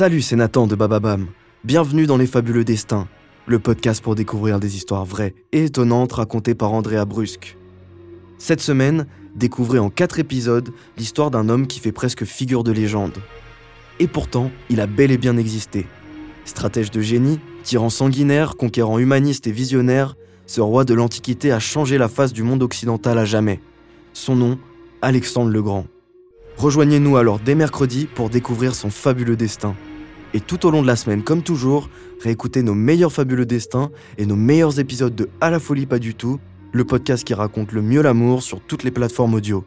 Salut, c'est Nathan de Bababam. Bienvenue dans Les Fabuleux Destins, le podcast pour découvrir des histoires vraies et étonnantes racontées par Andrea Brusque. Cette semaine, découvrez en quatre épisodes l'histoire d'un homme qui fait presque figure de légende. Et pourtant, il a bel et bien existé. Stratège de génie, tyran sanguinaire, conquérant humaniste et visionnaire, ce roi de l'Antiquité a changé la face du monde occidental à jamais. Son nom, Alexandre le Grand. Rejoignez-nous alors dès mercredi pour découvrir son fabuleux destin. Et tout au long de la semaine, comme toujours, réécoutez nos meilleurs fabuleux destins et nos meilleurs épisodes de À la folie pas du tout, le podcast qui raconte le mieux l'amour sur toutes les plateformes audio.